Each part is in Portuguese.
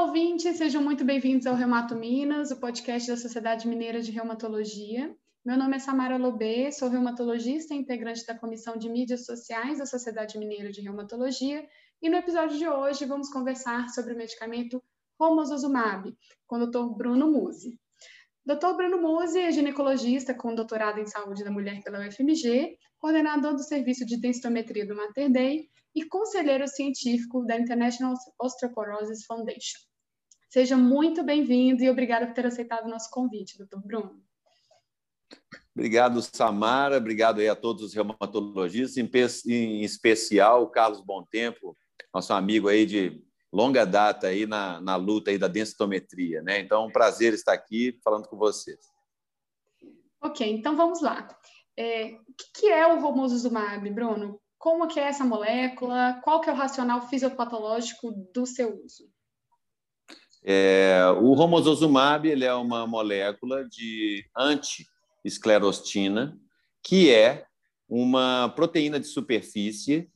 Olá, ouvintes, sejam muito bem-vindos ao Reumato Minas, o podcast da Sociedade Mineira de Reumatologia. Meu nome é Samara Lobê, sou reumatologista e integrante da Comissão de Mídias Sociais da Sociedade Mineira de Reumatologia, e no episódio de hoje vamos conversar sobre o medicamento Romosozumab, com o Dr. Bruno Musi. Dr. Bruno Musi é ginecologista com doutorado em saúde da mulher pela UFMG, coordenador do serviço de densitometria do Mater Dei e conselheiro científico da International Osteoporosis Foundation. Seja muito bem-vindo e obrigado por ter aceitado o nosso convite, doutor Bruno. Obrigado, Samara. Obrigado aí a todos os reumatologistas, em especial o Carlos Tempo, nosso amigo aí de longa data aí na, na luta aí da densitometria, né? Então, um prazer estar aqui falando com vocês. Ok, então vamos lá. É, o que é o romosozumab, Bruno? Como que é essa molécula? Qual que é o racional fisiopatológico do seu uso? É, o romosozumab ele é uma molécula de anti-esclerostina, que é uma proteína de superfície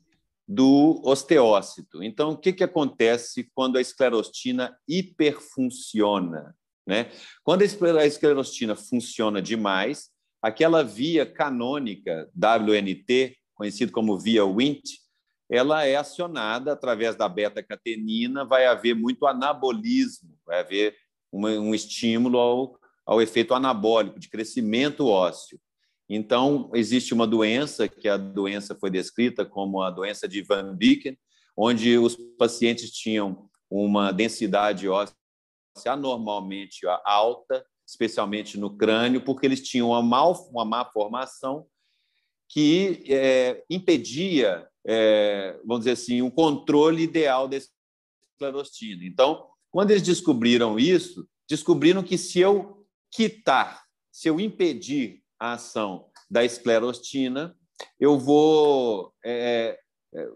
do osteócito. Então, o que, que acontece quando a esclerostina hiperfunciona? Né? Quando a esclerostina funciona demais, aquela via canônica WNT conhecido como via Wnt, ela é acionada através da beta-catenina, vai haver muito anabolismo, vai haver uma, um estímulo ao, ao efeito anabólico, de crescimento ósseo. Então, existe uma doença, que a doença foi descrita como a doença de Van Bicken, onde os pacientes tinham uma densidade óssea anormalmente alta, especialmente no crânio, porque eles tinham uma, mal, uma má formação que é, impedia, é, vamos dizer assim, um controle ideal da esclerostina. Então, quando eles descobriram isso, descobriram que se eu quitar, se eu impedir a ação da esclerostina, eu vou é, é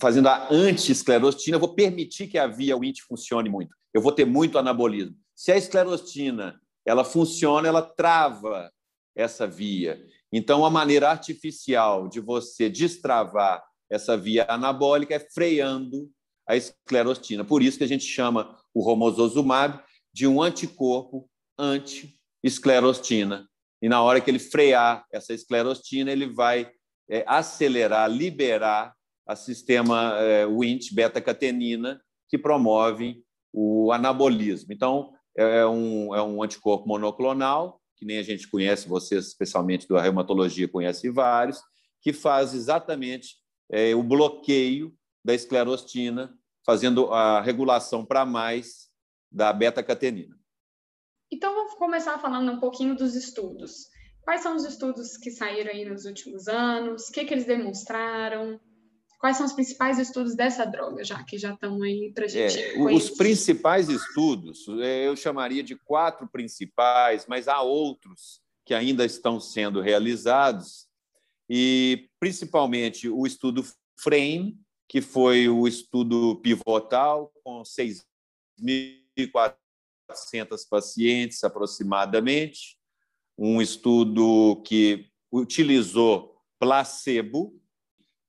fazendo a anti-esclerostina, eu vou permitir que a via Wnt funcione muito. Eu vou ter muito anabolismo. Se a esclerostina ela funciona, ela trava essa via. Então, a maneira artificial de você destravar essa via anabólica é freando a esclerostina. Por isso que a gente chama o romosozumab de um anticorpo anti-esclerostina. E na hora que ele frear essa esclerostina, ele vai é, acelerar, liberar o sistema é, Wnt beta-catenina, que promove o anabolismo. Então, é um, é um anticorpo monoclonal que nem a gente conhece, vocês, especialmente da reumatologia, conhecem vários, que faz exatamente é, o bloqueio da esclerostina, fazendo a regulação para mais da beta-catenina. Então, vamos começar falando um pouquinho dos estudos. Quais são os estudos que saíram aí nos últimos anos? O que, que eles demonstraram? Quais são os principais estudos dessa droga, já que já estão aí para a gente é, Os principais estudos, é, eu chamaria de quatro principais, mas há outros que ainda estão sendo realizados, e principalmente o estudo FRAME, que foi o estudo pivotal, com 6.400 pacientes aproximadamente, um estudo que utilizou placebo,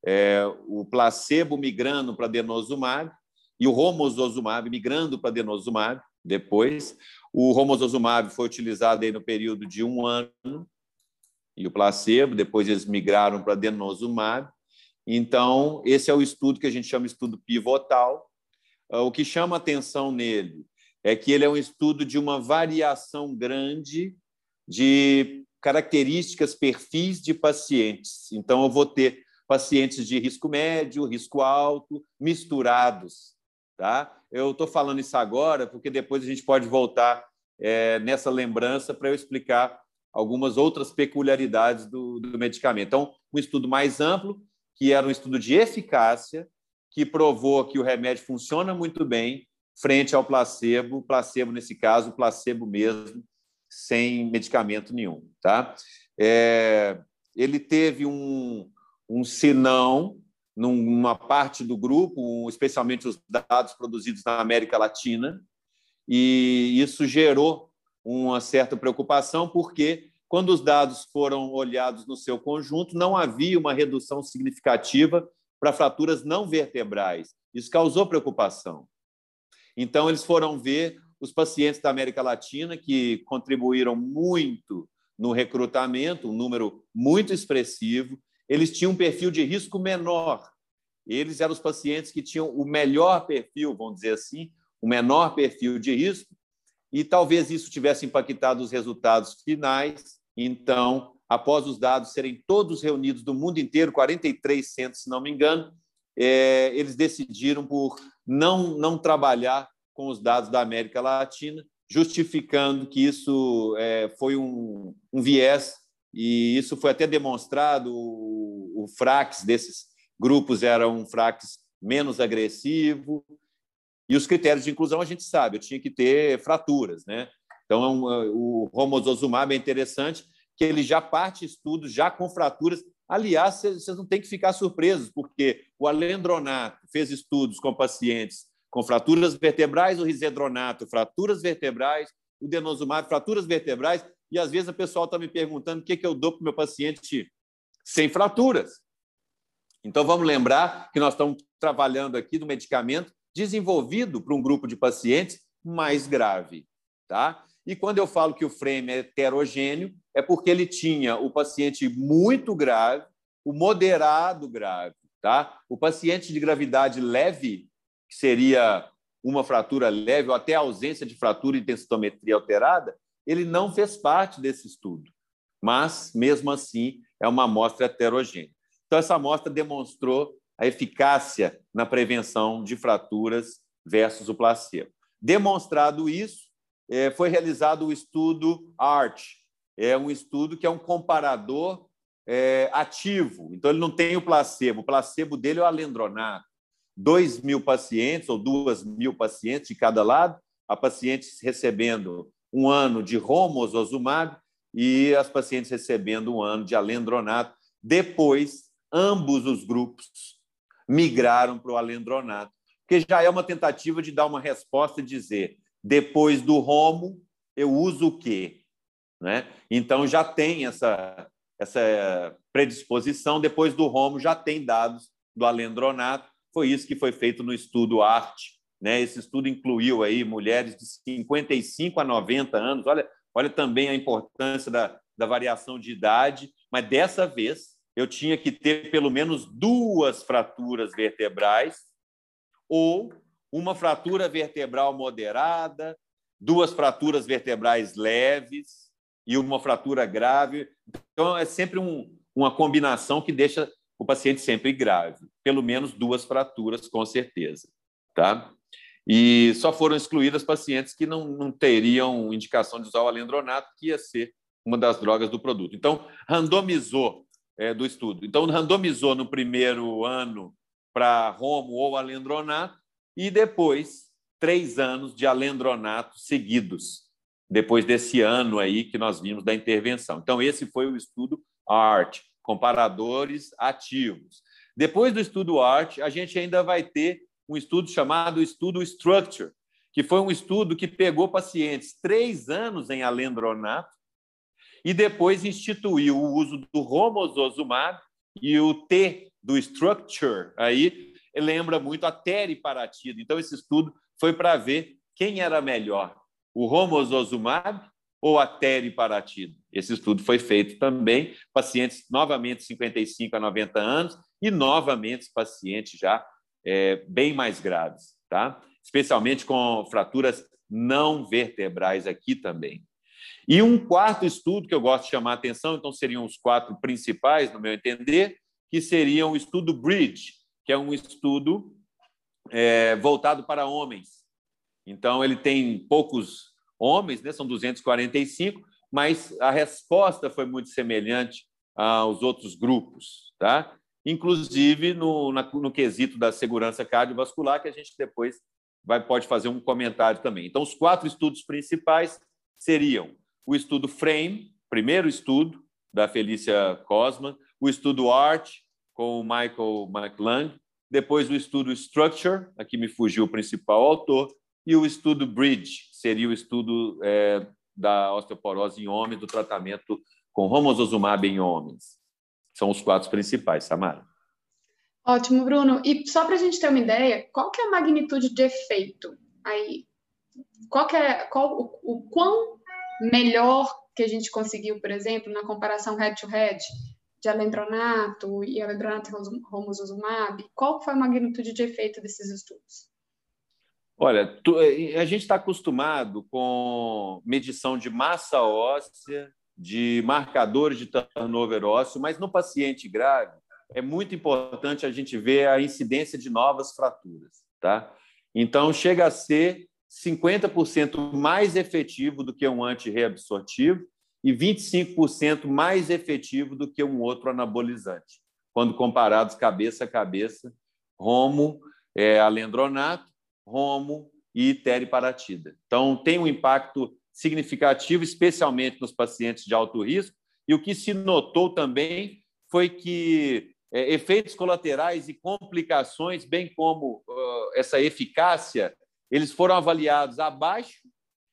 é, o placebo migrando para denosumab e o romosozumab migrando para denosumab depois. O romosozumab foi utilizado aí no período de um ano e o placebo, depois eles migraram para denosumab. Então, esse é o estudo que a gente chama estudo pivotal. Ah, o que chama atenção nele é que ele é um estudo de uma variação grande de características, perfis de pacientes. Então, eu vou ter pacientes de risco médio, risco alto, misturados. Tá? Eu estou falando isso agora porque depois a gente pode voltar é, nessa lembrança para eu explicar algumas outras peculiaridades do, do medicamento. Então, um estudo mais amplo, que era um estudo de eficácia, que provou que o remédio funciona muito bem frente ao placebo, placebo nesse caso, placebo mesmo, sem medicamento nenhum. Tá? É, ele teve um, um senão numa parte do grupo, especialmente os dados produzidos na América Latina, e isso gerou uma certa preocupação, porque quando os dados foram olhados no seu conjunto, não havia uma redução significativa para fraturas não vertebrais. Isso causou preocupação. Então, eles foram ver os pacientes da América Latina que contribuíram muito no recrutamento, um número muito expressivo. Eles tinham um perfil de risco menor. Eles eram os pacientes que tinham o melhor perfil, vamos dizer assim, o menor perfil de risco, e talvez isso tivesse impactado os resultados finais. Então, após os dados serem todos reunidos do mundo inteiro, 43 centros, se não me engano, é, eles decidiram por não, não trabalhar com os dados da América Latina, justificando que isso é, foi um, um, viés, e isso foi até demonstrado. O, o frax desses grupos era um frax menos agressivo, e os critérios de inclusão a gente sabe, eu tinha que ter fraturas, né? Então, é o romosozumab é interessante que ele já parte estudos já com fraturas. Aliás, vocês não têm que ficar surpresos, porque o alendronato fez estudos com pacientes com fraturas vertebrais, o risedronato, fraturas vertebrais, o denosumab, fraturas vertebrais, e às vezes o pessoal está me perguntando o que, que eu dou para o meu paciente sem fraturas. Então, vamos lembrar que nós estamos trabalhando aqui no medicamento desenvolvido para um grupo de pacientes mais grave. Tá? E quando eu falo que o frame é heterogêneo, é porque ele tinha o paciente muito grave, o moderado grave. Tá? O paciente de gravidade leve, que seria uma fratura leve ou até ausência de fratura e densitometria alterada, ele não fez parte desse estudo. Mas, mesmo assim, é uma amostra heterogênea. Então, essa amostra demonstrou a eficácia na prevenção de fraturas versus o placebo. Demonstrado isso, é, foi realizado o estudo ART, é um estudo que é um comparador é, ativo, então ele não tem o placebo, o placebo dele é o alendronato. Dois mil pacientes ou duas mil pacientes de cada lado, a pacientes recebendo um ano de romosozumab e as pacientes recebendo um ano de alendronato. Depois, ambos os grupos migraram para o alendronato, porque já é uma tentativa de dar uma resposta e dizer, depois do Romo, eu uso o quê? Né? Então, já tem essa, essa predisposição, depois do Romo já tem dados do alendronato, foi isso que foi feito no estudo ART. Né? Esse estudo incluiu aí mulheres de 55 a 90 anos, olha, olha também a importância da, da variação de idade, mas dessa vez eu tinha que ter pelo menos duas fraturas vertebrais ou uma fratura vertebral moderada, duas fraturas vertebrais leves e uma fratura grave. Então, é sempre um, uma combinação que deixa o paciente sempre grave, pelo menos duas fraturas, com certeza. Tá? E só foram excluídas pacientes que não, não teriam indicação de usar o alendronato, que ia ser uma das drogas do produto. Então, randomizou é, do estudo. Então, randomizou no primeiro ano para Romo ou alendronato e depois três anos de alendronato seguidos, depois desse ano aí que nós vimos da intervenção. Então, esse foi o estudo ART, comparadores ativos. Depois do estudo ART, a gente ainda vai ter um estudo chamado estudo Structure, que foi um estudo que pegou pacientes três anos em alendronato e depois instituiu o uso do romosozumab e o T do structure aí lembra muito a teriparatida. Então esse estudo foi para ver quem era melhor, o romosozumab ou a teriparatida. Esse estudo foi feito também pacientes novamente 55 a 90 anos e novamente pacientes já é, bem mais graves, tá? Especialmente com fraturas não vertebrais aqui também. E um quarto estudo que eu gosto de chamar a atenção, então seriam os quatro principais, no meu entender, que seriam o estudo Bridge, que é um estudo é, voltado para homens. Então, ele tem poucos homens, né? são 245, mas a resposta foi muito semelhante aos outros grupos, tá? inclusive no, na, no quesito da segurança cardiovascular, que a gente depois vai, pode fazer um comentário também. Então, os quatro estudos principais seriam o estudo FRAME, primeiro estudo da Felícia Cosman, o estudo ART com o Michael McLang, depois o estudo Structure, aqui me fugiu o principal autor, e o estudo Bridge, seria o estudo é, da osteoporose em homens, do tratamento com romosozumab em homens. São os quatro principais, Samara. Ótimo, Bruno. E só para a gente ter uma ideia, qual que é a magnitude de efeito aí, qual é, qual, o, o quão melhor que a gente conseguiu, por exemplo, na comparação head-to-head de alendronato e alendronato romosozumab, qual foi a magnitude de efeito desses estudos? Olha, tu, eh, a gente está acostumado com medição de massa óssea, de marcadores de turnover ósseo, mas no paciente grave é muito importante a gente ver a incidência de novas fraturas, tá? Então chega a ser 50% mais efetivo do que um antirreabsortivo e 25% mais efetivo do que um outro anabolizante, quando comparados cabeça a cabeça, Romo, é, alendronato, Romo e teriparatida. Então, tem um impacto significativo, especialmente nos pacientes de alto risco, e o que se notou também foi que é, efeitos colaterais e complicações, bem como uh, essa eficácia eles foram avaliados abaixo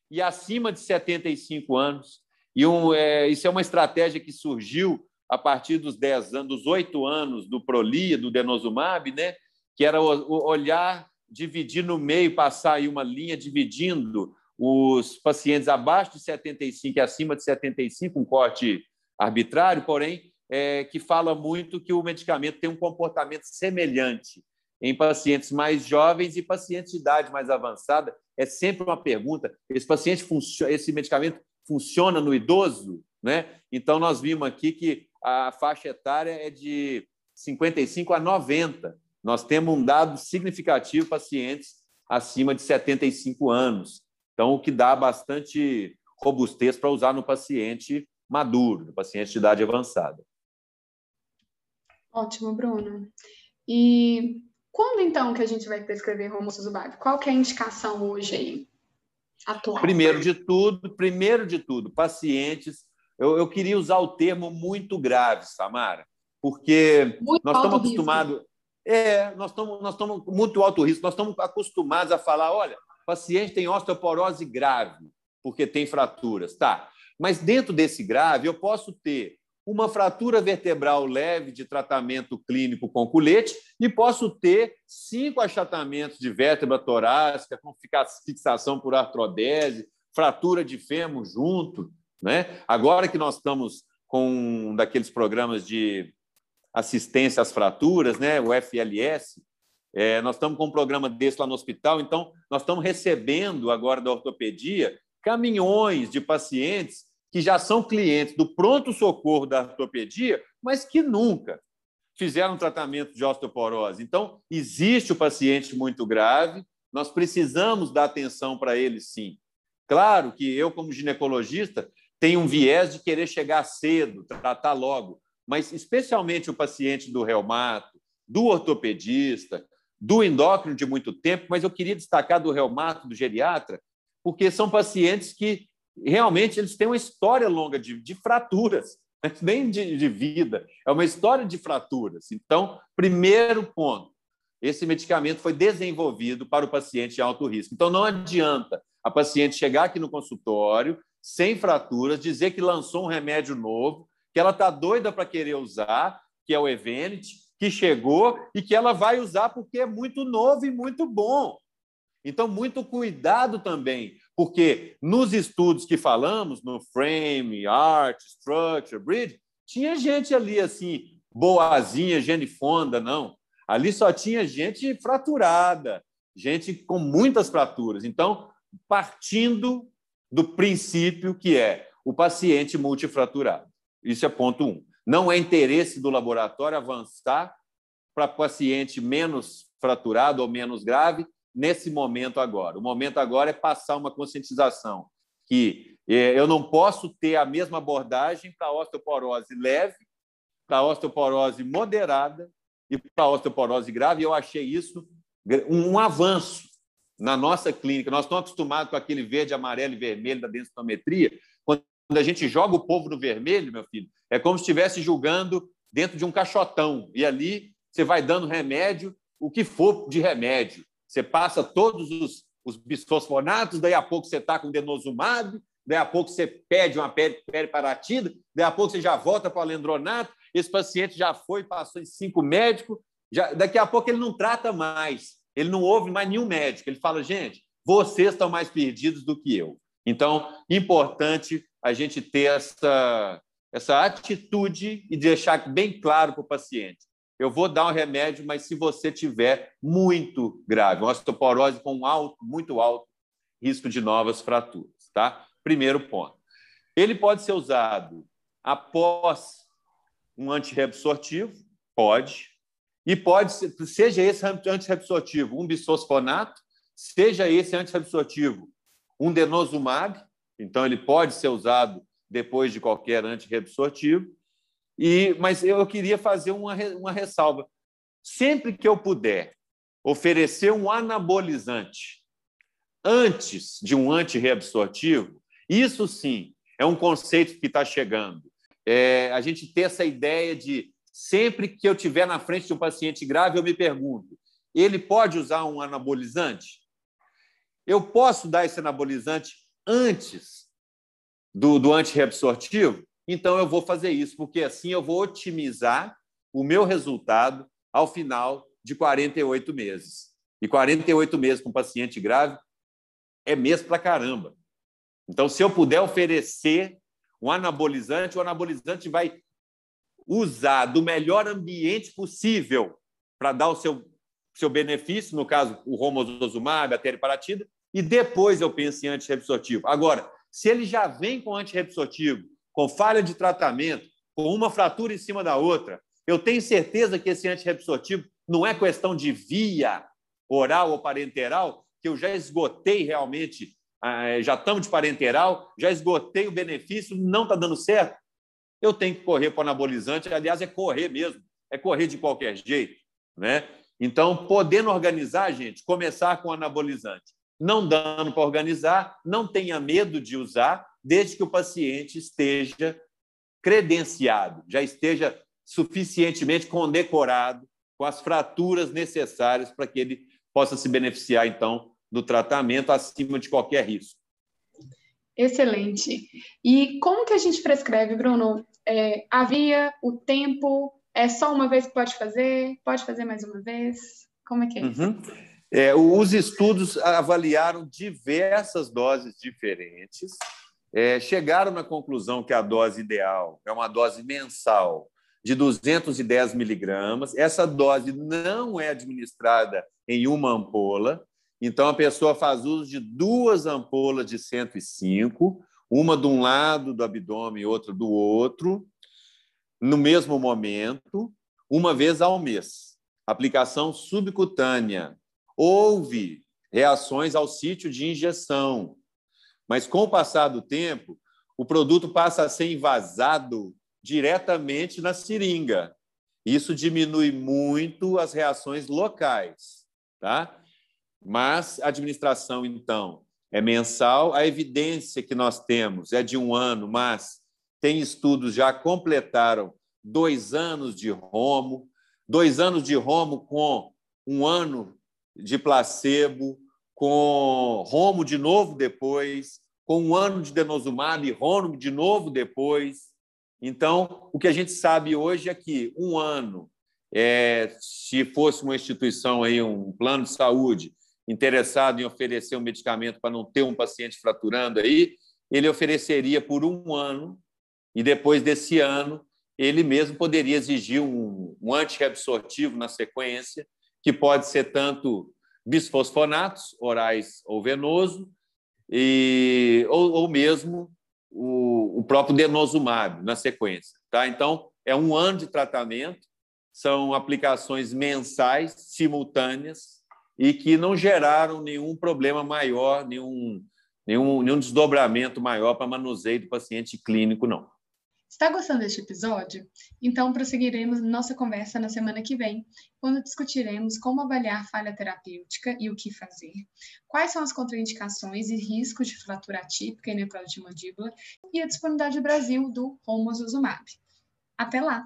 e acima de 75 anos. E um, é, isso é uma estratégia que surgiu a partir dos 10 anos, dos 8 anos do Prolia, do denosumab, né? que era olhar, dividir no meio, passar aí uma linha dividindo os pacientes abaixo de 75 e acima de 75, um corte arbitrário, porém, é, que fala muito que o medicamento tem um comportamento semelhante em pacientes mais jovens e pacientes de idade mais avançada. É sempre uma pergunta: esse paciente esse medicamento funciona no idoso? Né? Então, nós vimos aqui que a faixa etária é de 55 a 90. Nós temos um dado significativo pacientes acima de 75 anos. Então, o que dá bastante robustez para usar no paciente maduro, no paciente de idade avançada. Ótimo, Bruno. E quando então que a gente vai prescrever romosozumab? Qual que é a indicação hoje aí? Atual? Primeiro de tudo, primeiro de tudo, pacientes. Eu, eu queria usar o termo muito grave, Samara, porque muito nós estamos acostumados. É, nós estamos, nós estamos muito alto risco. Nós estamos acostumados a falar, olha, paciente tem osteoporose grave porque tem fraturas, tá? Mas dentro desse grave eu posso ter uma fratura vertebral leve de tratamento clínico com colete e posso ter cinco achatamentos de vértebra torácica com fixação por artrodese, fratura de fêmur junto. Né? Agora que nós estamos com um daqueles programas de assistência às fraturas, né? o FLS, é, nós estamos com um programa desse lá no hospital, então nós estamos recebendo agora da ortopedia caminhões de pacientes que já são clientes do pronto-socorro da ortopedia, mas que nunca fizeram tratamento de osteoporose. Então, existe o paciente muito grave, nós precisamos dar atenção para ele, sim. Claro que eu, como ginecologista, tenho um viés de querer chegar cedo, tratar logo, mas especialmente o paciente do reumato, do ortopedista, do endócrino de muito tempo, mas eu queria destacar do reumato, do geriatra, porque são pacientes que realmente eles têm uma história longa de, de fraturas, né? nem de, de vida, é uma história de fraturas. Então, primeiro ponto, esse medicamento foi desenvolvido para o paciente de alto risco. Então, não adianta a paciente chegar aqui no consultório sem fraturas, dizer que lançou um remédio novo, que ela está doida para querer usar, que é o Evenit, que chegou e que ela vai usar porque é muito novo e muito bom. Então, muito cuidado também, porque nos estudos que falamos, no frame, art, structure, bridge, tinha gente ali assim, boazinha, genifonda, não. Ali só tinha gente fraturada, gente com muitas fraturas. Então, partindo do princípio que é o paciente multifraturado. Isso é ponto um. Não é interesse do laboratório avançar para paciente menos fraturado ou menos grave nesse momento agora. O momento agora é passar uma conscientização que é, eu não posso ter a mesma abordagem para osteoporose leve, para osteoporose moderada e para osteoporose grave. Eu achei isso um avanço na nossa clínica. Nós estamos acostumados com aquele verde, amarelo e vermelho da densitometria. Quando a gente joga o povo no vermelho, meu filho, é como se estivesse julgando dentro de um caixotão. E ali você vai dando remédio, o que for de remédio. Você passa todos os, os bisfosfonatos, daí a pouco você está com denosumab, daí a pouco você pede uma periparatida, daí a pouco você já volta para o alendronato, esse paciente já foi, passou em cinco médicos, já, daqui a pouco ele não trata mais, ele não ouve mais nenhum médico. Ele fala, gente, vocês estão mais perdidos do que eu. Então, importante a gente ter essa, essa atitude e deixar bem claro para o paciente. Eu vou dar um remédio, mas se você tiver muito grave, uma osteoporose com um alto, muito alto risco de novas fraturas, tá? Primeiro ponto. Ele pode ser usado após um antirreabsortivo, pode, e pode ser, seja esse antirreabsortivo um bisfosfonato, seja esse antirreabsortivo um denosumab, então ele pode ser usado depois de qualquer antirreabsortivo. E, mas eu queria fazer uma, uma ressalva. Sempre que eu puder oferecer um anabolizante antes de um antirreabsortivo, isso sim é um conceito que está chegando. É, a gente ter essa ideia de sempre que eu tiver na frente de um paciente grave, eu me pergunto: ele pode usar um anabolizante? Eu posso dar esse anabolizante antes do, do antirreabsortivo? Então eu vou fazer isso, porque assim eu vou otimizar o meu resultado ao final de 48 meses. E 48 meses com paciente grave é mês para caramba. Então, se eu puder oferecer um anabolizante, o anabolizante vai usar do melhor ambiente possível para dar o seu, seu benefício, no caso, o romosozumab, a teriparatida, e depois eu penso em antirreabsortivo. Agora, se ele já vem com antirreabsortivo, com falha de tratamento, com uma fratura em cima da outra, eu tenho certeza que esse antirreabsortivo não é questão de via oral ou parenteral, que eu já esgotei realmente, ah, já estamos de parenteral, já esgotei o benefício, não está dando certo, eu tenho que correr para o anabolizante. Aliás, é correr mesmo, é correr de qualquer jeito. Né? Então, podendo organizar, gente, começar com anabolizante. Não dando para organizar, não tenha medo de usar, desde que o paciente esteja credenciado, já esteja suficientemente condecorado com as fraturas necessárias para que ele possa se beneficiar, então, do tratamento acima de qualquer risco. Excelente. E como que a gente prescreve, Bruno? É, havia o tempo? É só uma vez que pode fazer? Pode fazer mais uma vez? Como é que é isso? Uhum. É, os estudos avaliaram diversas doses diferentes, é, chegaram na conclusão que a dose ideal é uma dose mensal de 210 miligramas. Essa dose não é administrada em uma ampola, então a pessoa faz uso de duas ampolas de 105, uma de um lado do abdômen e outra do outro, no mesmo momento, uma vez ao mês. Aplicação subcutânea. Houve reações ao sítio de injeção, mas com o passar do tempo, o produto passa a ser envasado diretamente na seringa. Isso diminui muito as reações locais, tá? Mas a administração, então, é mensal. A evidência que nós temos é de um ano, mas tem estudos já completaram dois anos de Romo, dois anos de Romo com um ano de placebo, com Romo de novo depois, com um ano de denosumab e Romo de novo depois. Então, o que a gente sabe hoje é que um ano, é, se fosse uma instituição aí, um plano de saúde interessado em oferecer um medicamento para não ter um paciente fraturando aí, ele ofereceria por um ano e depois desse ano ele mesmo poderia exigir um, um antirreabsortivo na sequência, que pode ser tanto bisfosfonatos orais ou venoso, e, ou, ou mesmo o, o próprio denosumab na sequência. Tá? Então, é um ano de tratamento, são aplicações mensais, simultâneas, e que não geraram nenhum problema maior, nenhum, nenhum, nenhum desdobramento maior para manuseio do paciente clínico, não. Está gostando deste episódio? Então prosseguiremos nossa conversa na semana que vem, quando discutiremos como avaliar falha terapêutica e o que fazer, quais são as contraindicações e riscos de fratura atípica e necrose de mandíbula e a disponibilidade do Brasil do romosozumab. Até lá!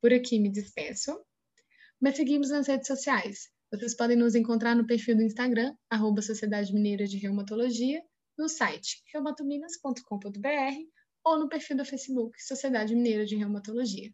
Por aqui me despeço, mas seguimos nas redes sociais. Vocês podem nos encontrar no perfil do Instagram, arroba Sociedade Mineira de Reumatologia, no site reumatominas.com.br ou no perfil do Facebook Sociedade Mineira de Reumatologia.